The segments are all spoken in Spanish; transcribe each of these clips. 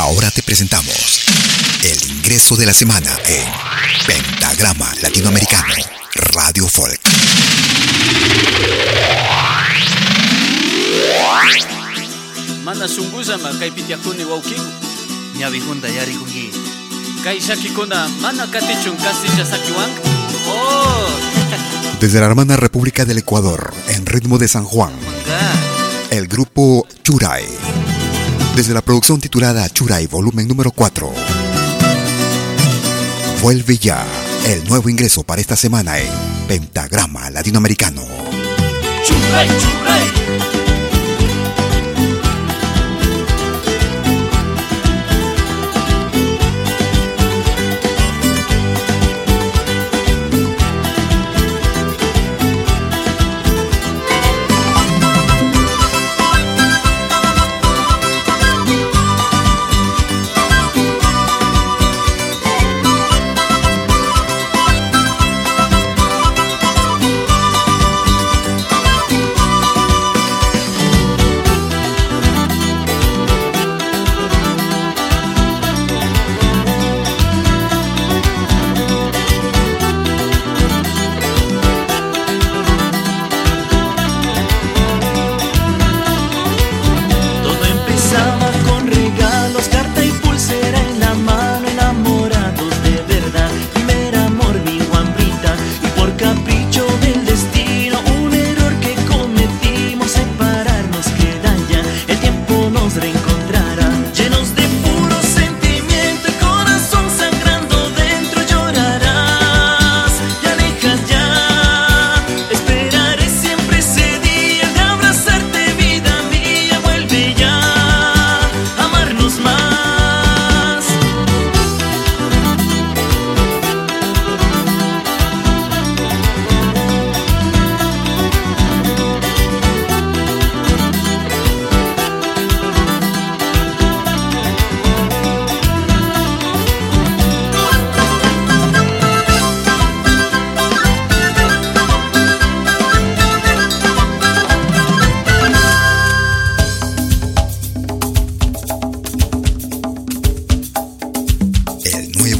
Ahora te presentamos el ingreso de la semana en Pentagrama Latinoamericano Radio Folk. Mana sunguzama kay pityakuni wawkiku ñawihunda yarikunki kay shakikuna mana katichun kasicha sakiwanka oh Desde la hermana República del Ecuador, en ritmo de San Juan, manga el grupo Churay. Desde la producción titulada Churay, volumen número 4. Vuelve ya el nuevo ingreso para esta semana en Pentagrama Latinoamericano. churay churay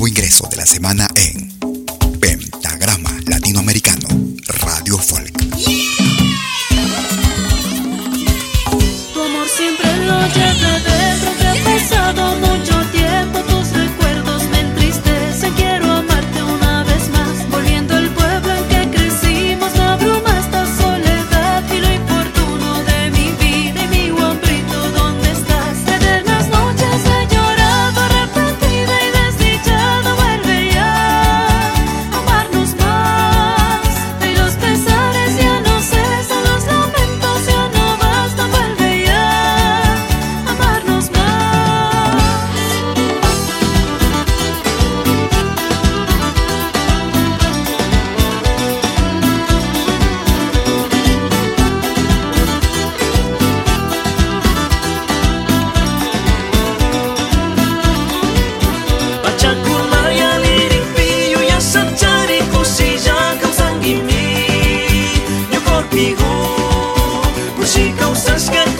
nuevo ingreso de la semana en și că să scădem